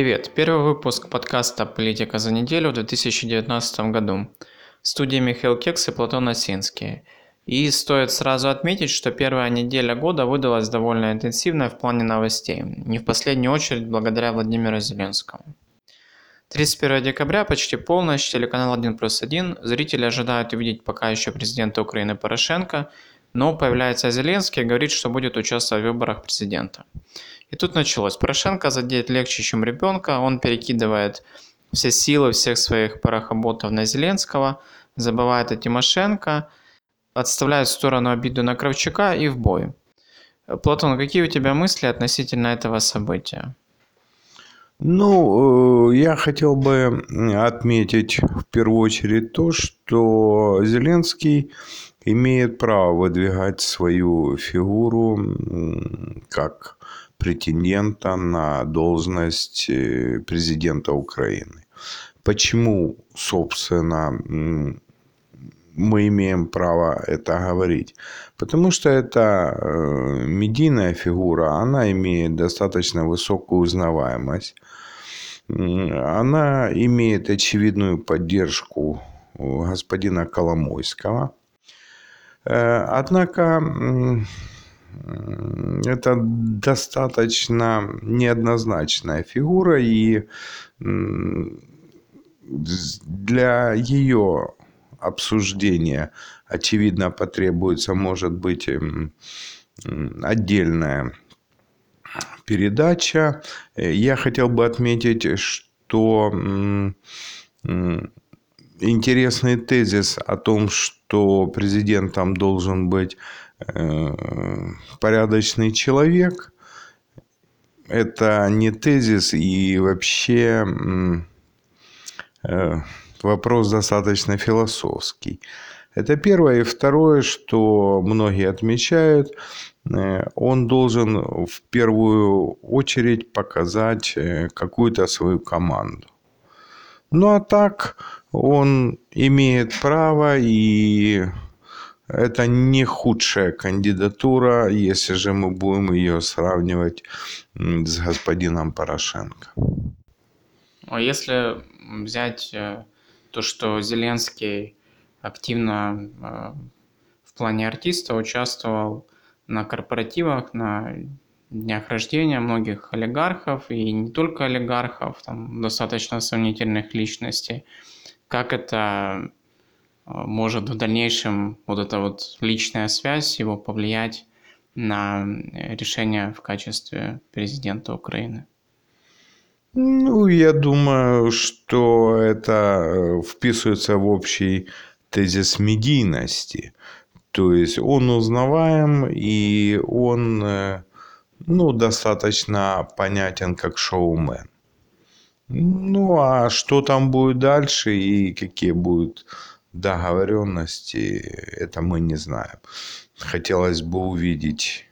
Привет! Первый выпуск подкаста «Политика за неделю» в 2019 году. В студии Михаил Кекс и Платон Осинский. И стоит сразу отметить, что первая неделя года выдалась довольно интенсивной в плане новостей, не в последнюю очередь благодаря Владимиру Зеленскому. 31 декабря, почти полночь, телеканал 1 плюс 1, зрители ожидают увидеть пока еще президента Украины Порошенко, но появляется Зеленский и говорит, что будет участвовать в выборах президента. И тут началось. Порошенко задеть легче, чем ребенка. Он перекидывает все силы всех своих парохоботов на Зеленского, забывает о Тимошенко, отставляет в сторону обиду на Кравчука и в бой. Платон, какие у тебя мысли относительно этого события? Ну, э, я хотел бы отметить в первую очередь то, что Зеленский имеет право выдвигать свою фигуру как претендента на должность э, президента Украины. Почему, собственно, мы имеем право это говорить? Потому что эта э, медийная фигура, она имеет достаточно высокую узнаваемость. Она имеет очевидную поддержку господина Коломойского. Э, однако это достаточно неоднозначная фигура, и для ее обсуждения, очевидно, потребуется, может быть, отдельная передача. Я хотел бы отметить, что интересный тезис о том, что президентом должен быть Э, порядочный человек. Это не тезис и вообще э, вопрос достаточно философский. Это первое. И второе, что многие отмечают, э, он должен в первую очередь показать какую-то свою команду. Ну а так он имеет право и это не худшая кандидатура, если же мы будем ее сравнивать с господином Порошенко. А если взять э, то, что Зеленский активно э, в плане артиста участвовал на корпоративах, на днях рождения многих олигархов, и не только олигархов, там достаточно сомнительных личностей, как это может в дальнейшем вот эта вот личная связь его повлиять на э, решение в качестве президента Украины? Ну, я думаю, что это э, вписывается в общий тезис медийности. То есть он узнаваем, и он э, ну, достаточно понятен как шоумен. Ну, а что там будет дальше и какие будут договоренности, это мы не знаем. Хотелось бы увидеть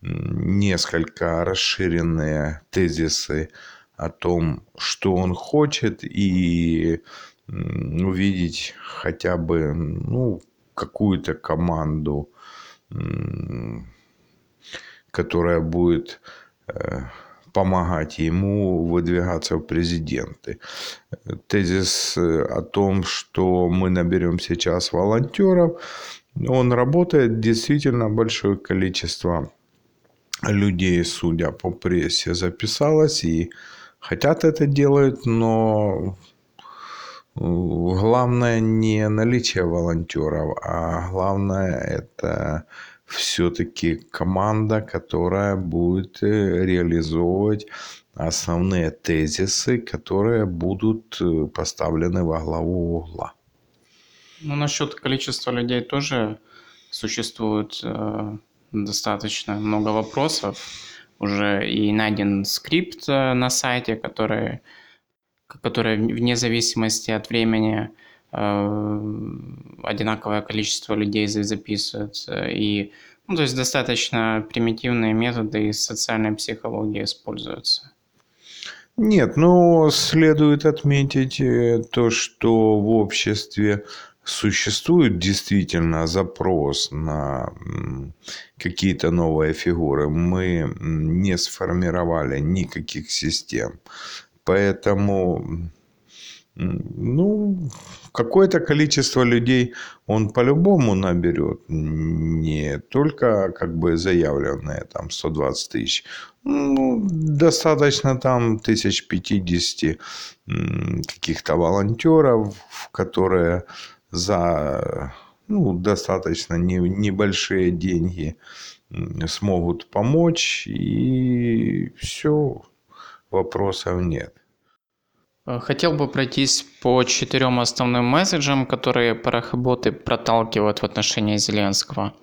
несколько расширенные тезисы о том, что он хочет, и увидеть хотя бы ну, какую-то команду, которая будет э, помогать ему выдвигаться в президенты. Тезис э, о том, что мы наберем сейчас волонтеров, он работает действительно большое количество людей, судя по прессе, записалось и хотят это делать, но э, главное не наличие волонтеров, а главное это все-таки команда, которая будет э, реализовывать основные тезисы, которые будут э, поставлены во главу угла. Ну, насчет количества людей тоже существует э, достаточно много вопросов. Уже и найден скрипт э, на сайте, который, который вне зависимости от времени Э, одинаковое количество людей записывается. И, ну, то есть достаточно примитивные методы из социальной психологии используются. Нет, ну, следует отметить э, то, что в обществе существует действительно запрос на какие-то новые фигуры. Мы не сформировали никаких систем Поэтому ну, какое-то количество людей он по-любому наберет. Не только как бы заявленные там 120 тысяч. Ну, достаточно там тысяч 50 каких-то волонтеров, которые за ну, достаточно не, небольшие деньги смогут помочь. И все, вопросов нет. Э, хотел бы пройтись по четырем основным месседжам, которые парахоботы проталкивают в отношении Зеленского.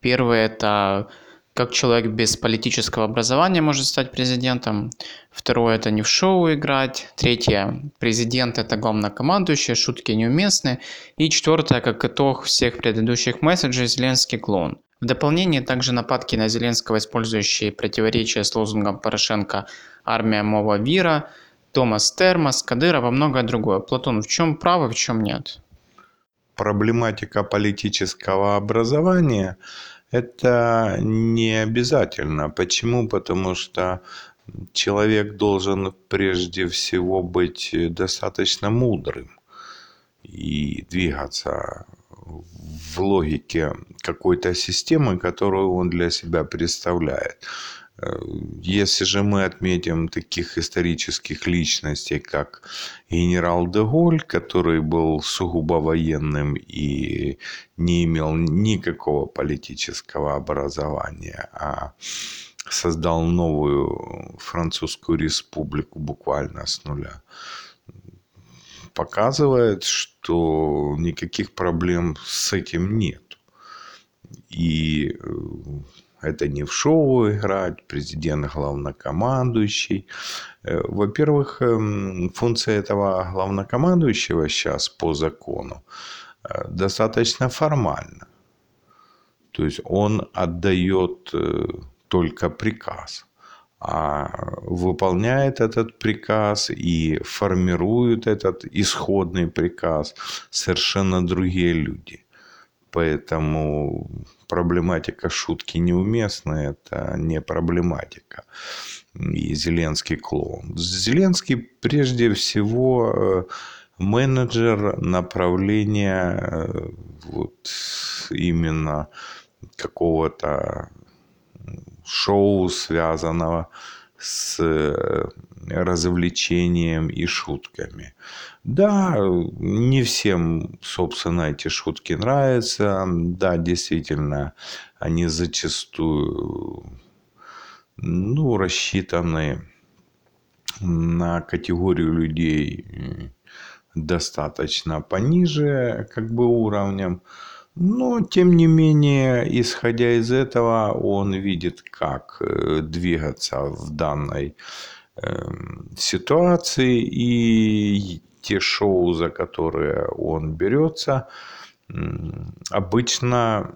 Первый – это как человек без политического образования может стать президентом. Второе – это не в шоу играть. Третье – президент – это главнокомандующий, шутки неуместны. И четвертое, как итог всех предыдущих месседжей, Зеленский клон. В дополнение также нападки на Зеленского, использующие противоречия с лозунгом Порошенко «Армия мова вира», Томас Термос, Кадыров и многое другое. Платон, в чем право, в чем нет? Проблематика политического образования – это не обязательно. Почему? Потому что человек должен прежде всего быть достаточно мудрым и двигаться в логике какой-то системы, которую он для себя представляет. Если же мы отметим таких исторических личностей, как генерал де Голь, который был сугубо военным и не имел никакого политического образования, а создал новую французскую республику буквально с нуля, показывает, что никаких проблем с этим нет. И э, это не в шоу играть, президент главнокомандующий. Э, во-первых, эм, функция этого главнокомандующего сейчас по закону э, достаточно формальна. То есть он отдает э, только приказ, а выполняет этот приказ и формирует этот исходный приказ совершенно другие люди. Поэтому проблематика шутки неуместная, это не проблематика. И Зеленский клоун. Зеленский прежде всего э, менеджер направления э, вот именно какого-то шоу, связанного с э, развлечением и шутками. Да, не всем, собственно, эти шутки нравятся. Да, действительно, они зачастую ну, рассчитаны на категорию людей достаточно пониже как бы уровнем. Но, тем не менее, исходя из этого, он видит, как э, двигаться в данной эм, ситуации и те шоу, за которые он берется, обычно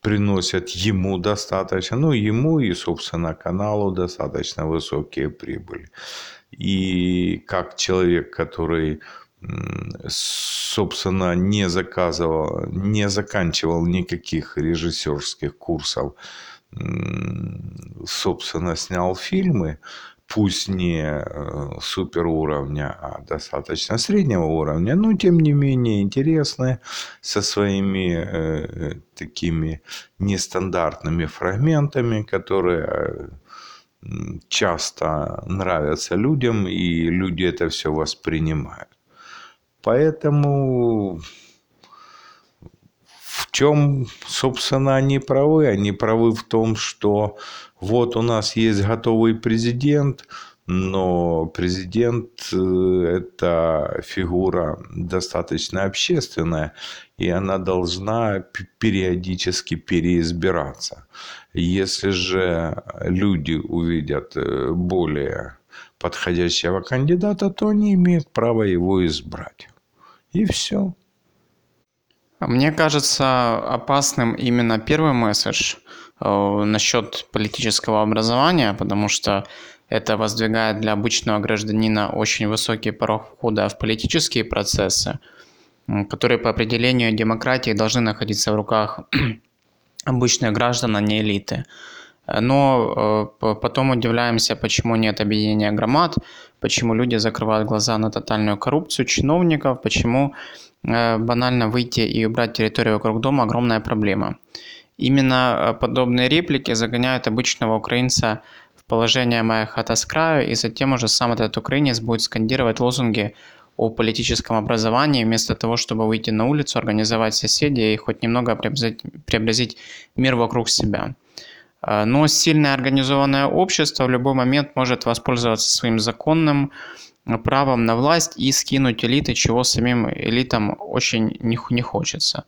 приносят ему достаточно, ну, ему и, собственно, каналу достаточно высокие прибыли. И как человек, который собственно, не заказывал, не заканчивал никаких режиссерских курсов, собственно, снял фильмы, пусть не э, супер уровня, а достаточно среднего уровня, но тем не менее интересные, со своими э, такими нестандартными фрагментами, которые э, часто нравятся людям, и люди это все воспринимают. Поэтому в чем, собственно, они правы? Они правы в том, что вот у нас есть готовый президент, но президент э, – это фигура достаточно общественная, и она должна периодически переизбираться. Если же люди увидят э, более подходящего кандидата, то они имеют право его избрать. И все. Мне кажется опасным именно первый месседж э, насчет политического образования, потому что это воздвигает для обычного гражданина очень высокий порог входа в политические процессы, которые по определению демократии должны находиться в руках обычных граждан, а не элиты. Но э, потом удивляемся, почему нет объединения громад, почему люди закрывают глаза на тотальную коррупцию чиновников, почему э, банально выйти и убрать территорию вокруг дома – огромная проблема. Именно подобные реплики загоняют обычного украинца в положение «моя хата с краю», и затем уже сам этот украинец будет скандировать лозунги о политическом образовании, вместо того, чтобы выйти на улицу, организовать соседей и хоть немного преобразить, преобразить мир вокруг себя. А, но сильное организованное общество в любой момент может воспользоваться своим законным правом на власть и скинуть элиты, чего самим элитам очень не хочется.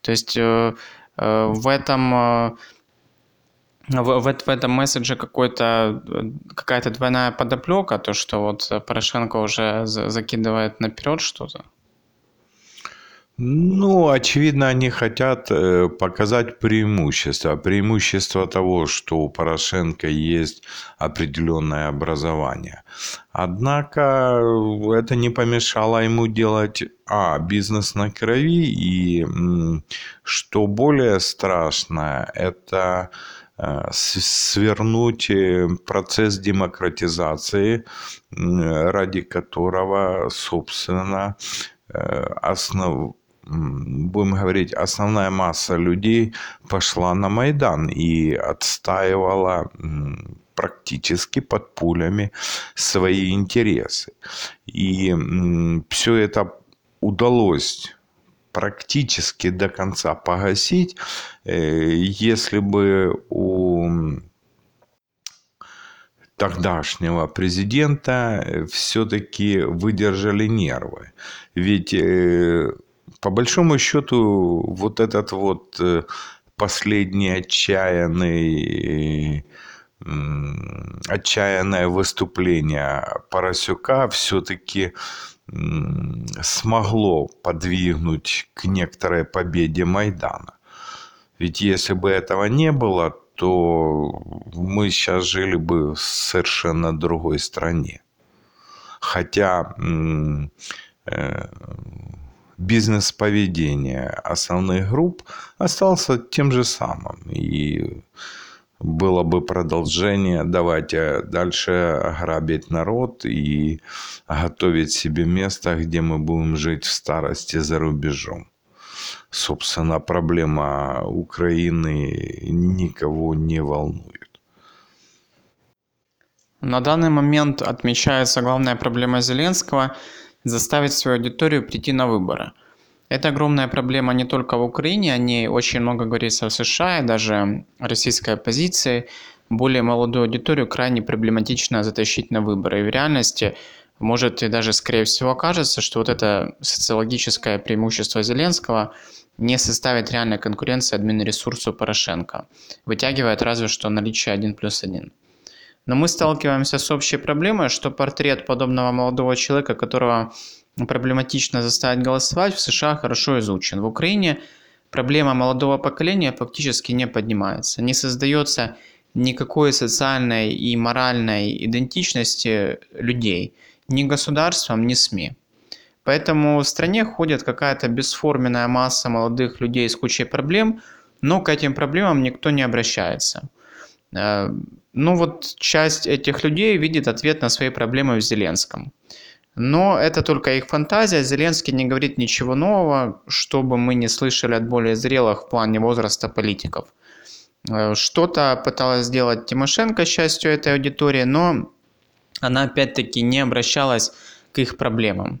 То есть э, э, в этом э, в, в, в этом месседже какой-то, какая-то двойная подоплека, то, что вот Порошенко уже закидывает наперед что-то? Ну, очевидно, они хотят э, показать преимущество. Преимущество того, что у Порошенко есть определенное образование. Однако это не помешало ему делать, а, бизнес на крови, и, что более страшное, это Э, свернуть э, процесс демократизации, ради которого, собственно, э, основ, будем говорить, основная масса людей пошла на Майдан и отстаивала практически под пулями свои интересы. И все это удалось практически до конца погасить, э, если бы у тогдашнего президента все-таки выдержали нервы. Ведь э, по большому счету вот этот вот э, последний отчаянный отчаянное выступление Поросюка все-таки смогло подвигнуть к некоторой победе Майдана. Ведь если бы этого не было, то мы сейчас жили бы в совершенно другой стране. Хотя э, бизнес поведения основных групп остался тем же самым. И было бы продолжение, давайте дальше грабить народ и готовить себе место, где мы будем жить в старости за рубежом. Собственно, проблема Украины никого не волнует. На данный момент отмечается главная проблема Зеленского – заставить свою аудиторию прийти на выборы – это огромная проблема не только в Украине, о ней очень много говорится в США, и даже российской оппозиции. Более молодую аудиторию крайне проблематично затащить на выборы. И в реальности может и даже, скорее всего, окажется, что вот это социологическое преимущество Зеленского не составит реальной конкуренции админресурсу Порошенко, вытягивает разве что наличие 1 плюс 1. Но мы сталкиваемся с общей проблемой, что портрет подобного молодого человека, которого проблематично заставить голосовать, в США хорошо изучен. В Украине проблема молодого поколения фактически не поднимается. Не создается никакой социальной и моральной идентичности людей ни государством, ни СМИ. Поэтому в стране ходит какая-то бесформенная масса молодых людей с кучей проблем, но к этим проблемам никто не обращается. Ну вот часть этих людей видит ответ на свои проблемы в Зеленском. Но это только их фантазия. Зеленский не говорит ничего нового, чтобы мы не слышали от более зрелых в плане возраста политиков. Э, что-то пыталась сделать Тимошенко частью этой аудитории, но она опять-таки не обращалась к их проблемам.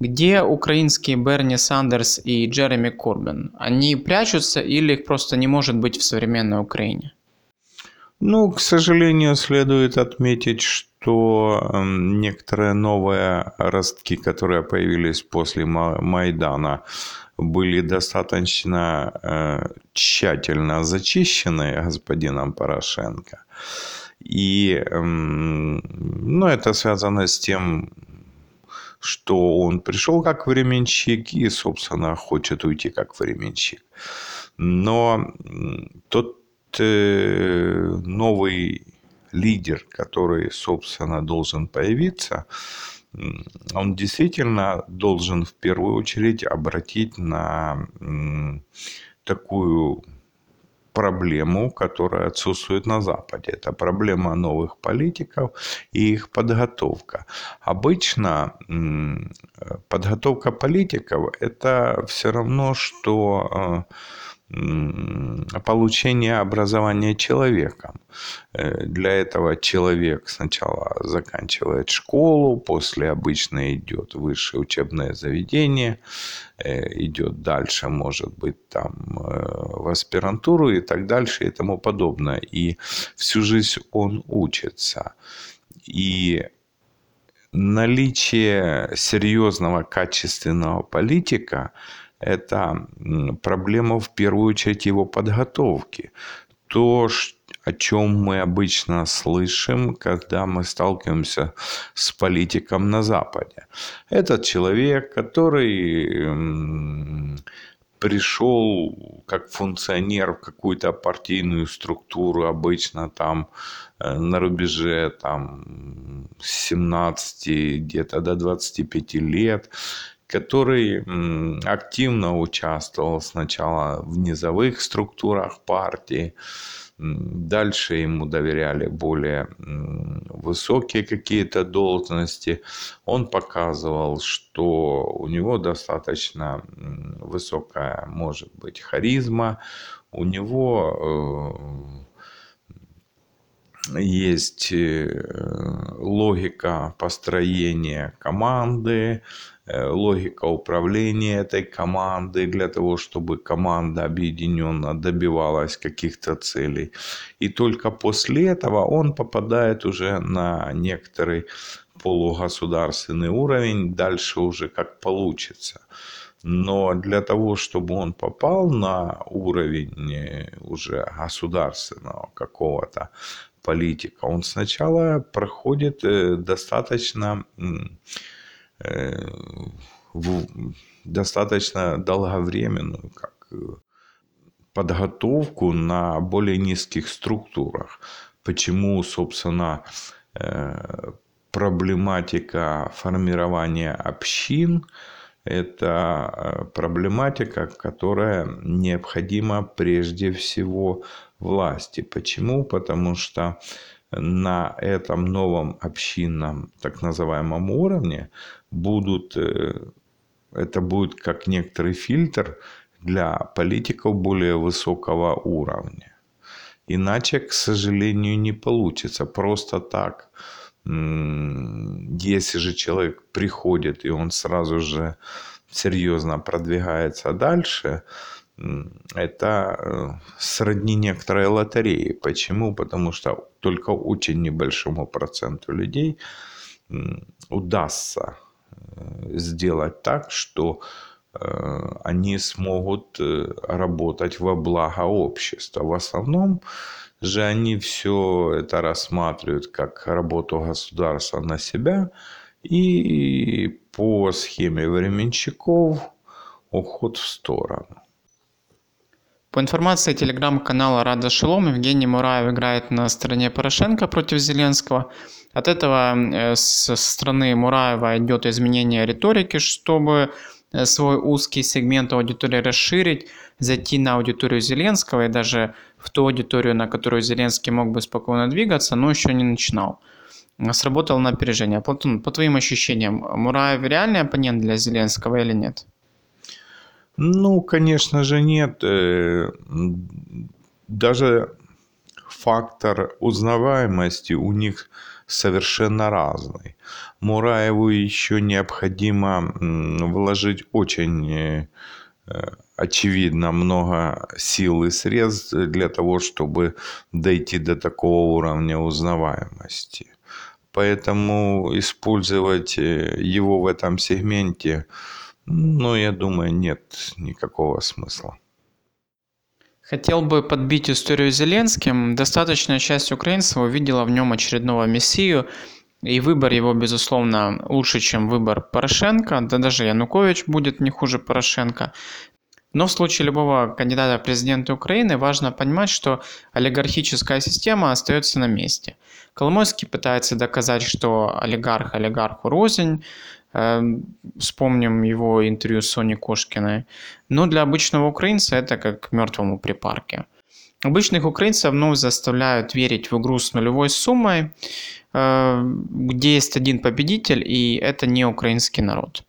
Где украинские Берни Сандерс и Джереми Корбин? Они прячутся или их просто не может быть в современной Украине? Ну, к сожалению, следует отметить, что эм, некоторые новые ростки, которые появились после Майдана, были достаточно э, тщательно зачищены господином Порошенко. И эм, ну, это связано с тем, что он пришел как временщик и, собственно, хочет уйти как временщик. Но тот новый лидер, который, собственно, должен появиться, он действительно должен в первую очередь обратить на такую проблему, которая отсутствует на Западе. Это проблема новых политиков и их подготовка. Обычно подготовка политиков – это все равно, что получение образования человеком. Э, для этого человек сначала заканчивает школу, после обычно идет высшее учебное заведение, э, идет дальше, может быть, там э, в аспирантуру и так дальше и тому подобное. И всю жизнь он учится. И наличие серьезного качественного политика – это проблема в первую очередь его подготовки. То, о чем мы обычно слышим, когда мы сталкиваемся с политиком на Западе. Этот человек, который пришел как функционер в какую-то партийную структуру, обычно там э, на рубеже там 17 где-то до 25 лет, который активно участвовал сначала в низовых структурах партии, дальше ему доверяли более высокие какие-то должности. Он показывал, что у него достаточно высокая, может быть, харизма, у него э, есть э, логика построения команды, логика управления этой команды для того, чтобы команда объединенно добивалась каких-то целей. И только после этого он попадает уже на некоторый полугосударственный уровень, дальше уже как получится. Но для того, чтобы он попал на уровень э, уже государственного какого-то политика, он сначала проходит э, достаточно Э, достаточно долговременную как э, подготовку на более низких структурах. Почему, собственно, э, проблематика формирования общин – это проблематика, которая необходима прежде всего власти. Почему? Потому что на этом новом общинном так называемом уровне будут, э, это будет как некоторый фильтр для политиков более высокого уровня. Иначе, к сожалению, не получится. Просто так, если же человек приходит и он сразу же серьезно продвигается дальше, это э, сродни некоторой лотереи. Почему? Потому что только очень небольшому проценту людей удастся э, сделать так, что э, они смогут работать во благо общества. В основном же они все это рассматривают как работу государства на себя и по схеме временщиков уход в сторону. По информации телеграм-канала Рада Шелом, Евгений Мураев играет на стороне Порошенко против Зеленского. От этого э, со стороны Мураева идет изменение риторики, чтобы э, свой узкий сегмент аудитории расширить, зайти на аудиторию Зеленского и даже в ту аудиторию, на которую Зеленский мог бы спокойно двигаться, но еще не начинал. Сработало на опережение. Платон, по твоим ощущениям, Мураев реальный оппонент для Зеленского или нет? Ну, конечно же, нет. Э, даже фактор узнаваемости у них совершенно разный. Мураеву еще необходимо вложить очень э, очевидно много сил и средств для того, чтобы дойти до такого уровня узнаваемости. Поэтому использовать э, его в этом сегменте ну, я думаю, нет никакого смысла. Хотел бы подбить историю Зеленским. Достаточная часть украинцев увидела в нем очередного мессию, и выбор его, безусловно, лучше, чем выбор Порошенко, да даже Янукович будет не хуже Порошенко. Но в случае любого кандидата в президенты Украины важно понимать, что олигархическая система остается на месте. Коломойский пытается доказать, что олигарх олигарху рознь, вспомним его интервью с Соней Кошкиной. Но для обычного украинца это как мертвому припарке. Обычных украинцев вновь заставляют верить в игру с нулевой суммой, э, где есть один победитель, и это не украинский народ.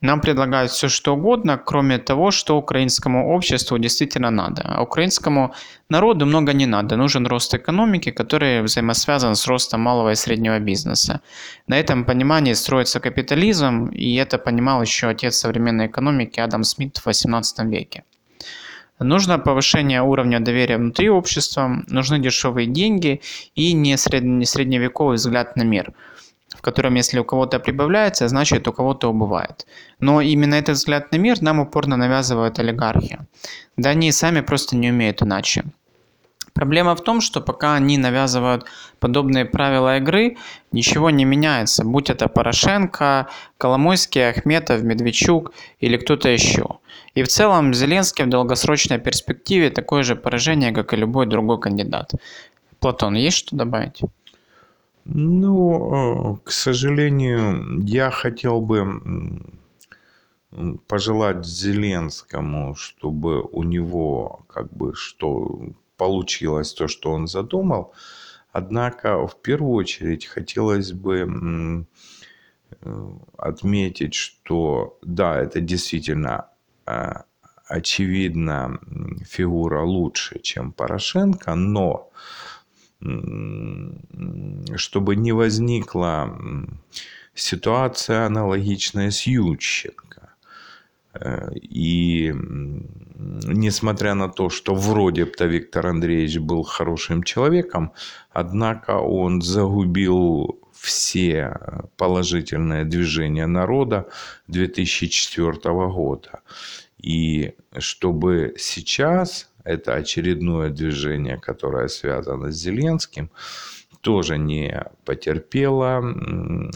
Нам предлагают все что угодно, кроме того, что украинскому обществу действительно надо. А украинскому народу много не надо. Нужен рост экономики, который взаимосвязан с ростом малого и среднего бизнеса. На этом понимании строится капитализм, и это понимал еще отец современной экономики Адам Смит в XVIII веке. Нужно повышение уровня доверия внутри общества, нужны дешевые деньги и не средневековый взгляд на мир – котором если у кого-то прибавляется, значит у кого-то убывает. Но именно этот взгляд на мир нам упорно навязывают олигархи. Да они сами просто не умеют иначе. Проблема в том, что пока они навязывают подобные правила игры, ничего не меняется, будь это Порошенко, Коломойский, Ахметов, Медведчук или кто-то еще. И в целом Зеленский в долгосрочной перспективе такое же поражение, как и любой другой кандидат. Платон, есть что добавить? Ну, э, к сожалению, я хотел бы пожелать Зеленскому, чтобы у него как бы что получилось то, что он задумал. Однако в первую очередь хотелось бы э, отметить, что да, это действительно э, очевидно фигура лучше, чем Порошенко, но чтобы не возникла ситуация аналогичная с Ющенко. Э, и несмотря на то, что вроде бы Виктор Андреевич был хорошим человеком, однако он загубил все положительные движения народа 2004 года. И чтобы сейчас это очередное движение, которое связано с Зеленским, тоже не потерпело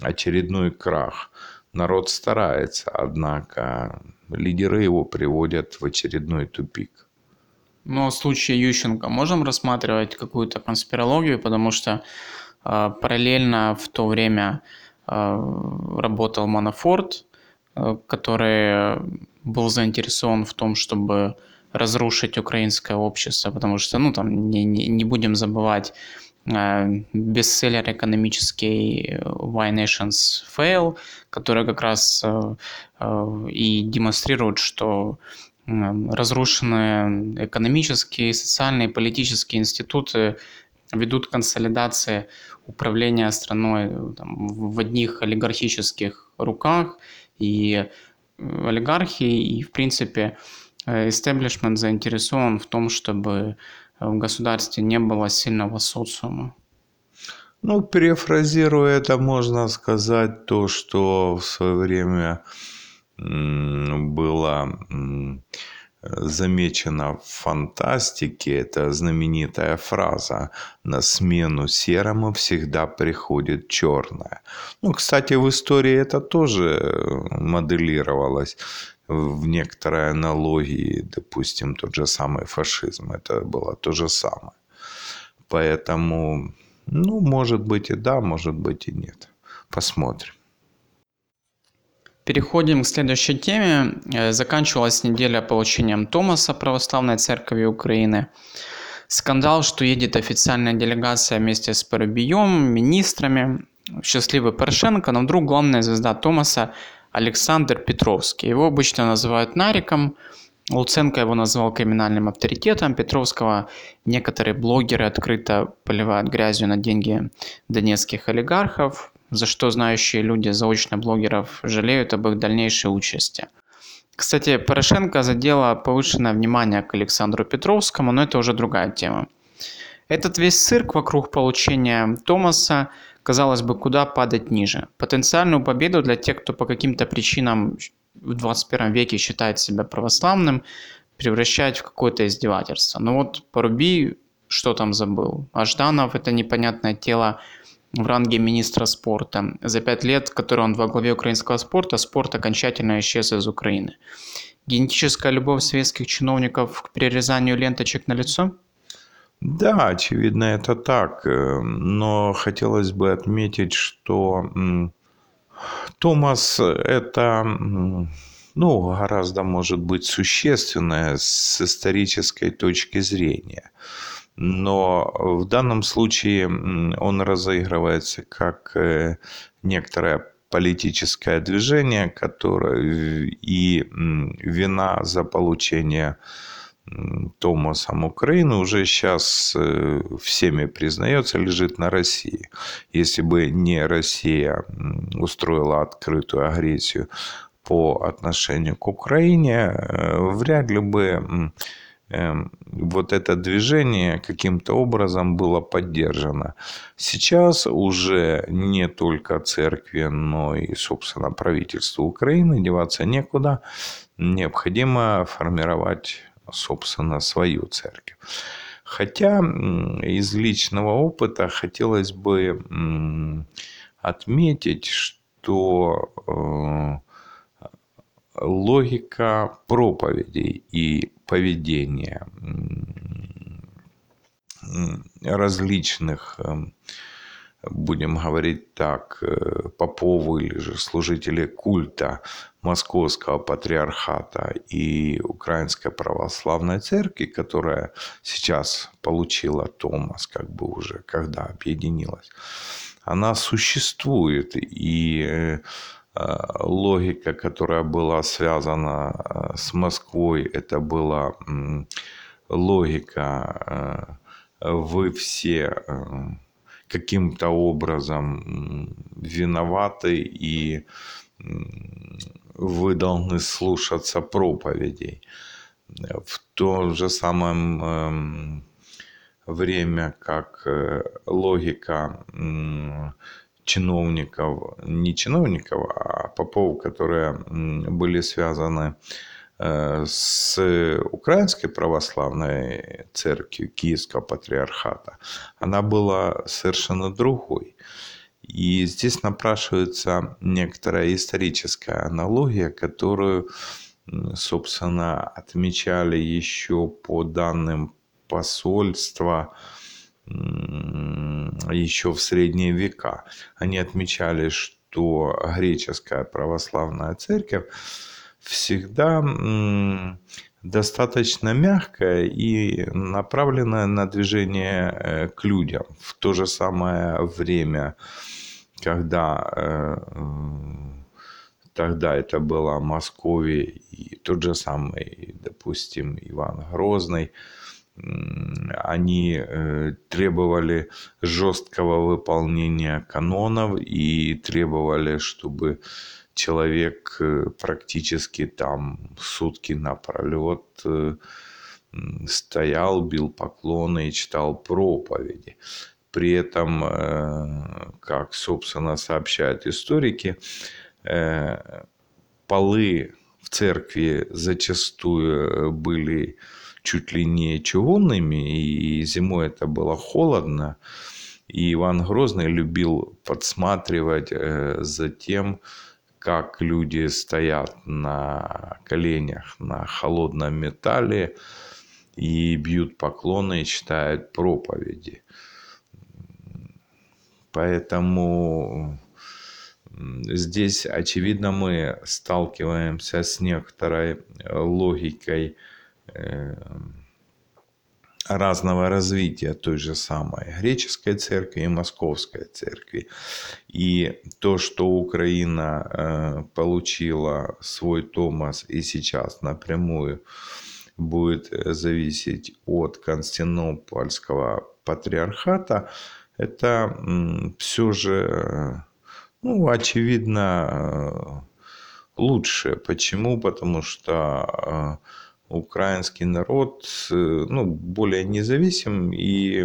очередной крах. Народ старается, однако лидеры его приводят в очередной тупик. Но в случае Ющенко можем рассматривать какую-то конспирологию, потому что э, параллельно в то время э, работал Манафорт, э, который был заинтересован в том, чтобы разрушить украинское общество, потому что, ну, там, не, не, не будем забывать э, бестселлер экономический Why Nations Fail, который как раз э, э, и демонстрирует, что э, разрушенные экономические, социальные, политические институты ведут к консолидации управления страной там, в одних олигархических руках, и олигархи, и, в принципе, истеблишмент э, заинтересован в том, чтобы в государстве не было сильного социума. Ну, перефразируя это, можно сказать то, что в свое время было замечено в фантастике, это знаменитая фраза «на смену серому всегда приходит черное». Ну, кстати, в истории это тоже моделировалось в некоторой аналогии, допустим, тот же самый фашизм. Это было то же самое. Поэтому, ну, может быть и да, может быть и нет. Посмотрим. Переходим к следующей теме. Э, заканчивалась неделя получением Томаса Православной Церкви Украины. Скандал, что едет официальная делегация вместе с Парубием, министрами, счастливый Порошенко, но вдруг главная звезда Томаса Александр Петровский. Его обычно называют Нариком. Луценко его назвал криминальным авторитетом. Петровского некоторые блогеры открыто поливают грязью на деньги донецких олигархов, за что знающие люди заочно блогеров жалеют об их дальнейшей участи. Кстати, Порошенко задела повышенное внимание к Александру Петровскому, но это уже другая тема. Этот весь цирк вокруг получения Томаса казалось бы, куда падать ниже. Потенциальную победу для тех, кто по каким-то причинам в 21 веке считает себя православным, превращать в какое-то издевательство. Ну вот Поруби что там забыл. А Жданов это непонятное тело в ранге министра спорта. За пять лет, которые он во главе украинского спорта, спорт окончательно исчез из Украины. Генетическая любовь советских чиновников к перерезанию ленточек на лицо – да, очевидно, это так. Э, но хотелось бы отметить, что Томас – это ну, гораздо, может быть, существенное с исторической точки зрения. но в данном случае он разыгрывается как э, некоторое политическое движение, которое и вина за получение Томасом Украины уже сейчас э, всеми признается, лежит на России. Если бы не Россия устроила открытую агрессию по отношению к Украине, э, вряд ли бы эм, вот это движение каким-то образом было поддержано. Сейчас уже не только церкви, но и, собственно, правительству Украины деваться некуда. Необходимо формировать собственно, свою церковь. Хотя из личного опыта хотелось бы отметить, что э, логика проповедей и поведения различных эм, будем говорить так, э, поповы или же служители культа Московского патриархата и Украинской православной церкви, которая сейчас получила Томас, как бы уже когда объединилась, она существует. И э, логика, которая была связана э, с Москвой, это была логика «вы все каким-то образом виноваты и вы должны слушаться проповедей. В то же самое эм, время, как э, логика чиновников, не чиновников, а попов, которые были связаны Э, с Украинской православной церковью Киевского патриархата, она была совершенно другой. И здесь напрашивается некоторая историческая аналогия, которую, собственно, отмечали еще по данным посольства еще в средние века. Они отмечали, что греческая православная церковь всегда достаточно мягкая и направленная на движение э, к людям. В то же самое время, когда э, тогда это была Московия и тот же самый, допустим, Иван Грозный, они э, требовали жесткого выполнения канонов и требовали, чтобы человек э, практически там сутки напролет э, стоял, бил поклоны и читал проповеди. При этом, э, как, собственно, сообщают историки, полы в церкви зачастую были чуть ли не чугунными, и зимой это было холодно. И Иван Грозный любил подсматривать за тем, как люди стоят на коленях на холодном металле и бьют поклоны и читают проповеди. Поэтому здесь, очевидно, мы сталкиваемся с некоторой логикой э, разного развития той же самой греческой церкви и московской церкви. И то, что Украина э, получила свой Томас и сейчас напрямую будет зависеть от Константинопольского патриархата, это все же, ну, очевидно, э, лучше. Почему? Потому что э, украинский народ э, ну, более независим, и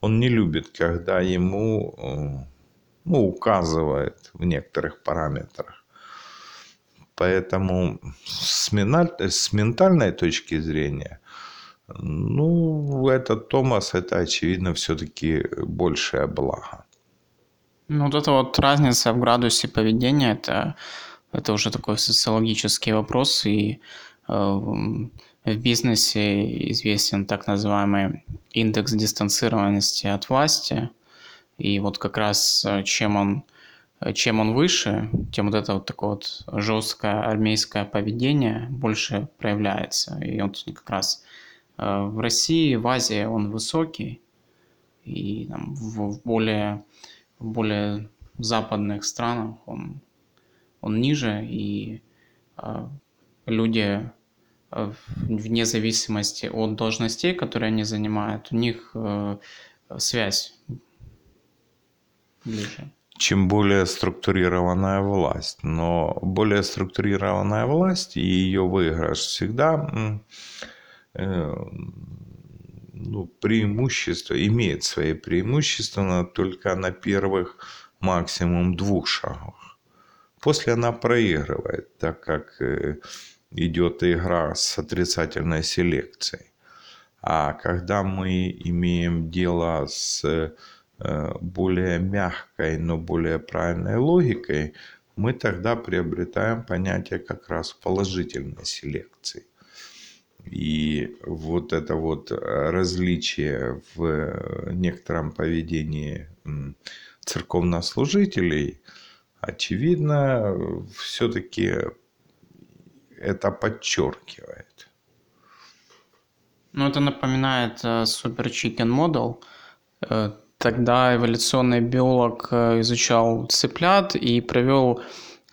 он не любит, когда ему э, ну, указывает в некоторых параметрах. Поэтому с, с ментальной точки зрения, ну, этот Томас, это, очевидно, все-таки большее благо. Ну, вот эта вот разница в градусе поведения, это, это уже такой социологический вопрос, и в бизнесе известен так называемый индекс дистанцированности от власти. И вот как раз э, чем он, э, чем он выше, тем вот это вот такое вот жесткое армейское поведение больше проявляется. И вот как раз Э, в России, в Азии он высокий, и там, в, более, в более западных странах он, он ниже, и э, люди э, вне зависимости от должностей, которые они занимают, у них связь ближе. Чем более структурированная власть. Но более структурированная власть и ее выигрыш всегда ну, преимущество, имеет свои преимущества только на первых максимум двух шагах. После она проигрывает, так как э, идет игра с отрицательной селекцией. А когда мы имеем дело с э, более мягкой, но более правильной логикой, мы тогда приобретаем понятие как раз положительной селекции. И вот это вот э, различие в э, некотором поведении церковнослужителей, очевидно, все-таки это подчеркивает. Ну, это напоминает Super Chicken Model. Тогда эволюционный биолог изучал цыплят и провел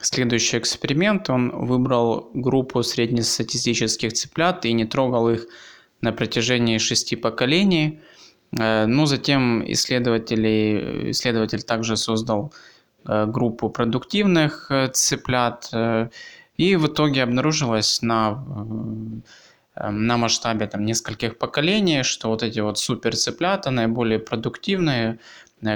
Следующий эксперимент, он выбрал группу среднестатистических цыплят и не трогал их на протяжении шести поколений. Э, ну, затем исследователи, исследователь также создал э, группу продуктивных э, цыплят, и в итоге обнаружилось на, на масштабе там, нескольких поколений, что вот эти вот супер цыплята наиболее продуктивные,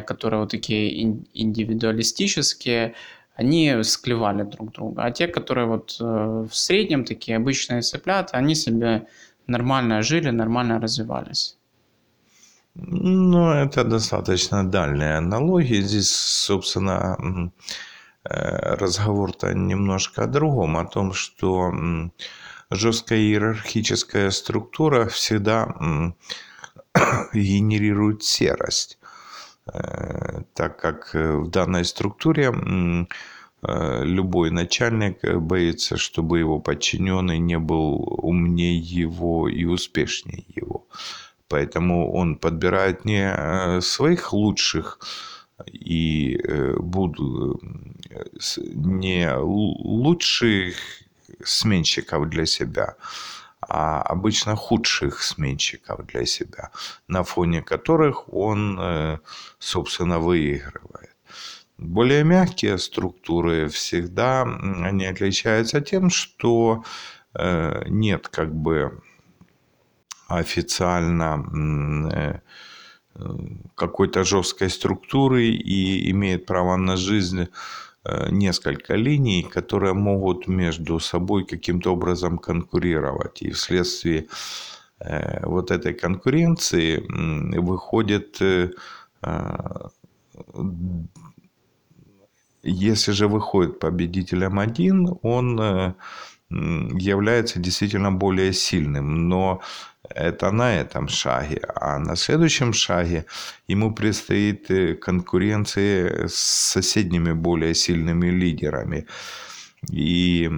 которые вот такие индивидуалистические, они склевали друг друга. А те, которые вот э, в среднем такие обычные цыплята, они себе нормально жили, нормально развивались. Ну, это достаточно дальняя аналогия. Здесь, собственно, э, разговор-то немножко о другом, о том, что жесткая иерархическая структура всегда генерирует серость. Э, так как э, в данной структуре э, любой начальник боится, чтобы его подчиненный не был умнее его и успешнее его. Поэтому он подбирает не своих лучших и буду не лучших сменщиков для себя, а обычно худших сменщиков для себя, на фоне которых он, э, собственно, выигрывает. Более мягкие структуры всегда они отличаются тем, что э, нет как бы официально э, какой-то жесткой структуры и имеет право на жизнь несколько линий, которые могут между собой каким-то образом конкурировать. И вследствие э, вот этой конкуренции выходит, э, если же выходит победителем один, он является действительно более сильным. Но это на этом шаге. А на следующем шаге ему предстоит э, конкуренция с соседними более сильными лидерами. И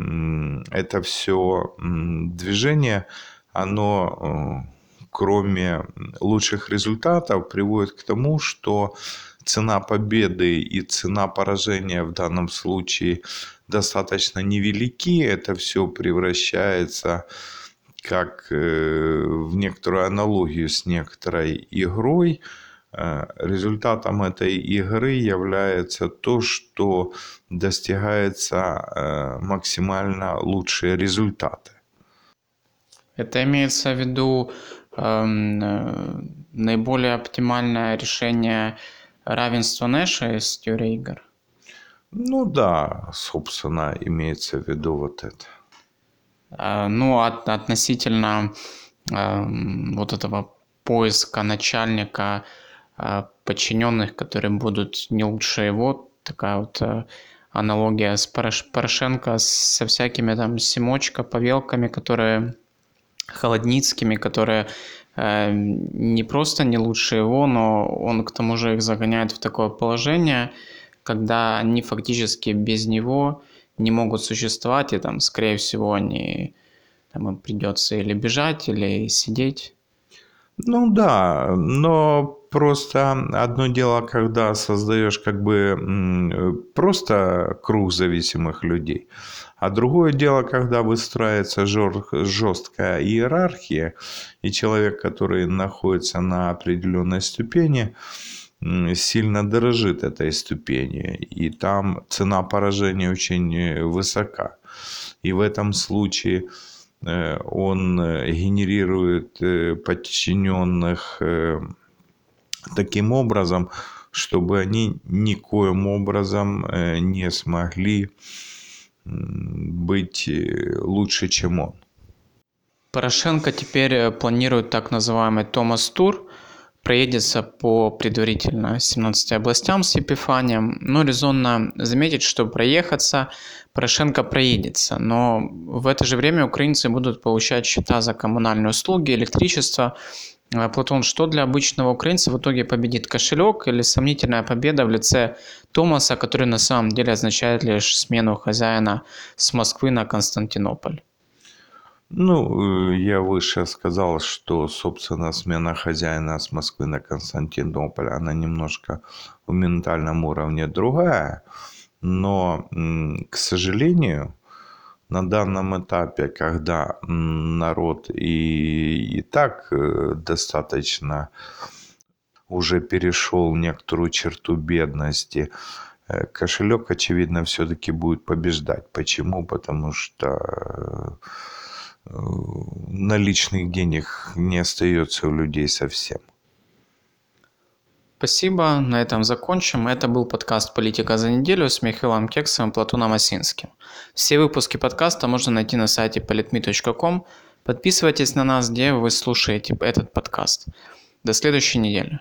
это все движение, оно э, кроме лучших результатов приводит к тому, что цена победы и цена поражения в данном случае достаточно невелики. Это все превращается в как э, в некоторую аналогию с некоторой игрой, э, результатом этой игры является то, что достигается э, максимально лучшие результаты. Это имеется в виду э, наиболее оптимальное решение равенства Нэша из теории игр? Ну да, собственно, имеется в виду вот это. Э, ну, от, относительно э, вот этого поиска начальника э, подчиненных, которые будут не лучше его, такая вот э, аналогия с Порош, Порошенко со всякими там Симочка, Павелками, которые Холодницкими, которые э, не просто не лучше его, но он к тому же их загоняет в такое положение, когда они фактически без него не могут существовать, и там, скорее всего, они там им придется или бежать, или сидеть. Ну да, но просто одно дело, когда создаешь как бы просто круг зависимых людей, а другое дело, когда выстраивается жесткая иерархия, и человек, который находится на определенной ступени, сильно дорожит этой ступени, и там цена поражения очень э, высока. И в этом случае Э, он э, генерирует подчиненных таким образом, чтобы они никоим образом не смогли быть лучше, чем он. Порошенко теперь планирует так называемый Томас Тур, проедется по предварительно 17 областям с Епифанием, но резонно заметить, что проехаться Порошенко проедется, но в это же время украинцы будут получать счета за коммунальные услуги, электричество. Э, Платон, что для обычного украинца в итоге победит кошелек или сомнительная победа в лице Томаса, который на самом деле означает лишь смену хозяина с Москвы на Константинополь? Ну, э, я выше сказал, что, собственно, смена хозяина с Москвы на Константинополь, она немножко в ментальном уровне другая. Но, к сожалению, на данном этапе, когда народ и, и так э, достаточно уже перешел некоторую черту бедности, э, кошелек, очевидно, все-таки будет побеждать. Почему? Потому что наличных денег не остается у людей совсем. Спасибо, на этом закончим. Это был подкаст «Политика за неделю» с Михаилом Кексом и Платоном Осинским. Все выпуски подкаста можно найти на сайте politme.com. Подписывайтесь на нас, где вы слушаете этот подкаст. До следующей недели.